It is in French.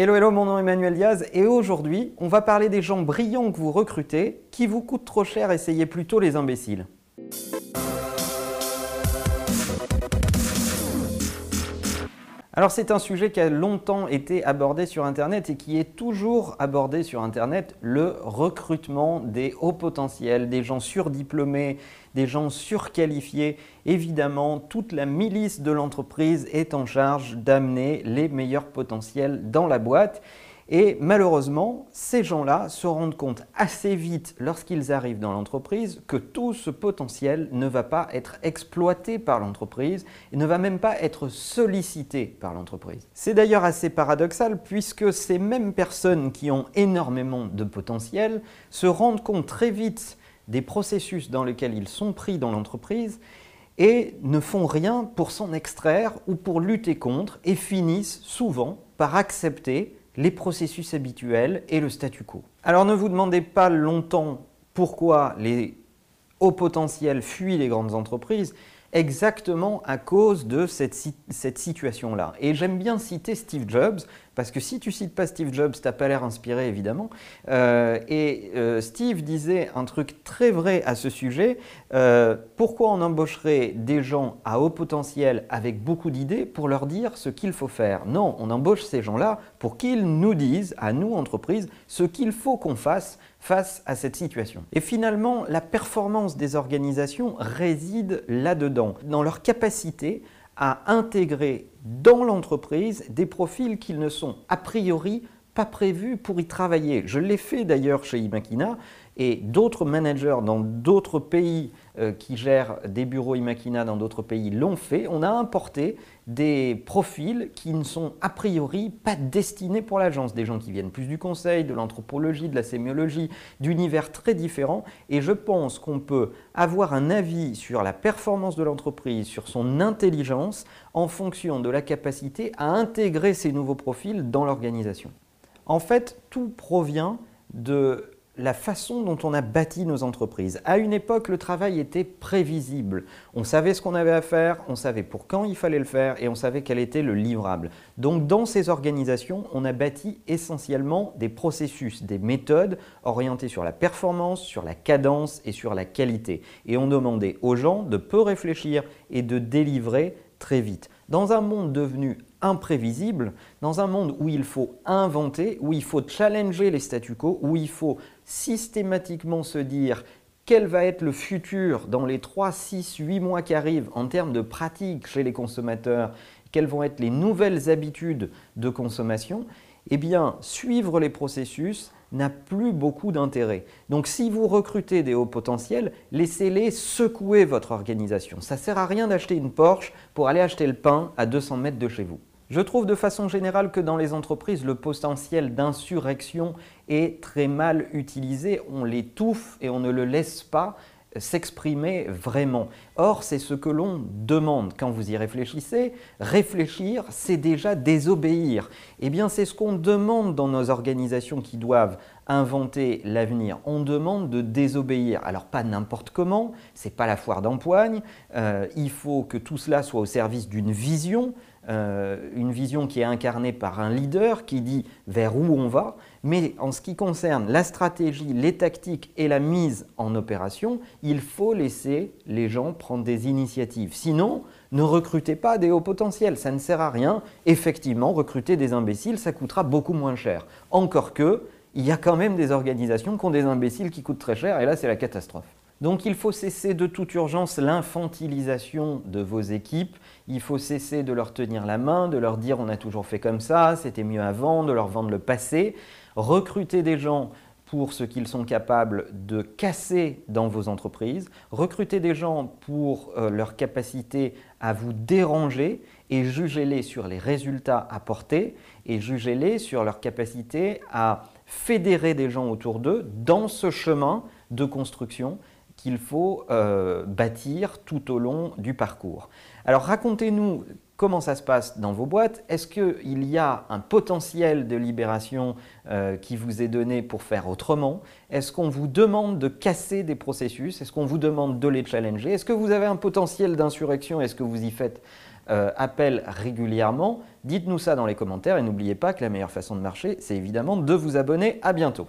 Hello, hello, mon nom est Emmanuel Diaz et aujourd'hui, on va parler des gens brillants que vous recrutez qui vous coûtent trop cher, essayez plutôt les imbéciles. Alors c'est un sujet qui a longtemps été abordé sur Internet et qui est toujours abordé sur Internet, le recrutement des hauts potentiels, des gens surdiplômés, des gens surqualifiés. Évidemment, toute la milice de l'entreprise est en charge d'amener les meilleurs potentiels dans la boîte. Et malheureusement, ces gens-là se rendent compte assez vite lorsqu'ils arrivent dans l'entreprise que tout ce potentiel ne va pas être exploité par l'entreprise et ne va même pas être sollicité par l'entreprise. C'est d'ailleurs assez paradoxal puisque ces mêmes personnes qui ont énormément de potentiel se rendent compte très vite des processus dans lesquels ils sont pris dans l'entreprise et ne font rien pour s'en extraire ou pour lutter contre et finissent souvent par accepter les processus habituels et le statu quo. Alors ne vous demandez pas longtemps pourquoi les hauts potentiels fuient les grandes entreprises, exactement à cause de cette, cette situation-là. Et j'aime bien citer Steve Jobs, parce que si tu cites pas Steve Jobs, tu n'as pas l'air inspiré, évidemment. Euh, et euh, Steve disait un truc très vrai à ce sujet. Euh, pourquoi on embaucherait des gens à haut potentiel avec beaucoup d'idées pour leur dire ce qu'il faut faire? Non, on embauche ces gens-là pour qu'ils nous disent, à nous, entreprises, ce qu'il faut qu'on fasse face à cette situation. Et finalement, la performance des organisations réside là-dedans, dans leur capacité à intégrer dans l'entreprise des profils qui ne sont a priori pas prévus pour y travailler. Je l'ai fait d'ailleurs chez Imakina et d'autres managers dans d'autres pays euh, qui gèrent des bureaux Imakina dans d'autres pays l'ont fait. On a importé des profils qui ne sont a priori pas destinés pour l'agence, des gens qui viennent plus du conseil, de l'anthropologie, de la sémiologie, d'univers très différents. Et je pense qu'on peut avoir un avis sur la performance de l'entreprise, sur son intelligence, en fonction de la capacité à intégrer ces nouveaux profils dans l'organisation. En fait, tout provient de la façon dont on a bâti nos entreprises. À une époque, le travail était prévisible. On savait ce qu'on avait à faire, on savait pour quand il fallait le faire et on savait quel était le livrable. Donc dans ces organisations, on a bâti essentiellement des processus, des méthodes orientées sur la performance, sur la cadence et sur la qualité. Et on demandait aux gens de peu réfléchir et de délivrer très vite. Dans un monde devenu imprévisible, dans un monde où il faut inventer, où il faut challenger les statu quo, où il faut systématiquement se dire quel va être le futur dans les 3, 6, 8 mois qui arrivent en termes de pratiques chez les consommateurs, quelles vont être les nouvelles habitudes de consommation, eh bien, suivre les processus n'a plus beaucoup d'intérêt. Donc si vous recrutez des hauts potentiels, laissez-les secouer votre organisation. Ça ne sert à rien d'acheter une Porsche pour aller acheter le pain à 200 mètres de chez vous. Je trouve de façon générale que dans les entreprises, le potentiel d'insurrection est très mal utilisé. On l'étouffe et on ne le laisse pas s'exprimer vraiment. Or, c'est ce que l'on demande quand vous y réfléchissez. Réfléchir, c'est déjà désobéir. Eh bien, c'est ce qu'on demande dans nos organisations qui doivent inventer l'avenir. On demande de désobéir. Alors, pas n'importe comment, c'est pas la foire d'empoigne. Euh, il faut que tout cela soit au service d'une vision, euh, une vision qui est incarnée par un leader qui dit vers où on va, mais en ce qui concerne la stratégie, les tactiques et la mise en opération, il faut laisser les gens prendre des initiatives. Sinon, ne recrutez pas des hauts potentiels, ça ne sert à rien. Effectivement, recruter des imbéciles, ça coûtera beaucoup moins cher. Encore que, il y a quand même des organisations qui ont des imbéciles qui coûtent très cher, et là, c'est la catastrophe. Donc il faut cesser de toute urgence l'infantilisation de vos équipes, il faut cesser de leur tenir la main, de leur dire on a toujours fait comme ça, c'était mieux avant, de leur vendre le passé. Recruter des gens pour ce qu'ils sont capables de casser dans vos entreprises, recruter des gens pour euh, leur capacité à vous déranger et jugez-les sur les résultats apportés et jugez-les sur leur capacité à fédérer des gens autour d'eux dans ce chemin de construction qu'il faut euh, bâtir tout au long du parcours. Alors racontez-nous comment ça se passe dans vos boîtes. Est-ce qu'il y a un potentiel de libération euh, qui vous est donné pour faire autrement? Est-ce qu'on vous demande de casser des processus? Est-ce qu'on vous demande de les challenger? Est-ce que vous avez un potentiel d'insurrection? Est-ce que vous y faites euh, appelle régulièrement? Dites-nous ça dans les commentaires et n'oubliez pas que la meilleure façon de marcher, c'est évidemment de vous abonner. À bientôt.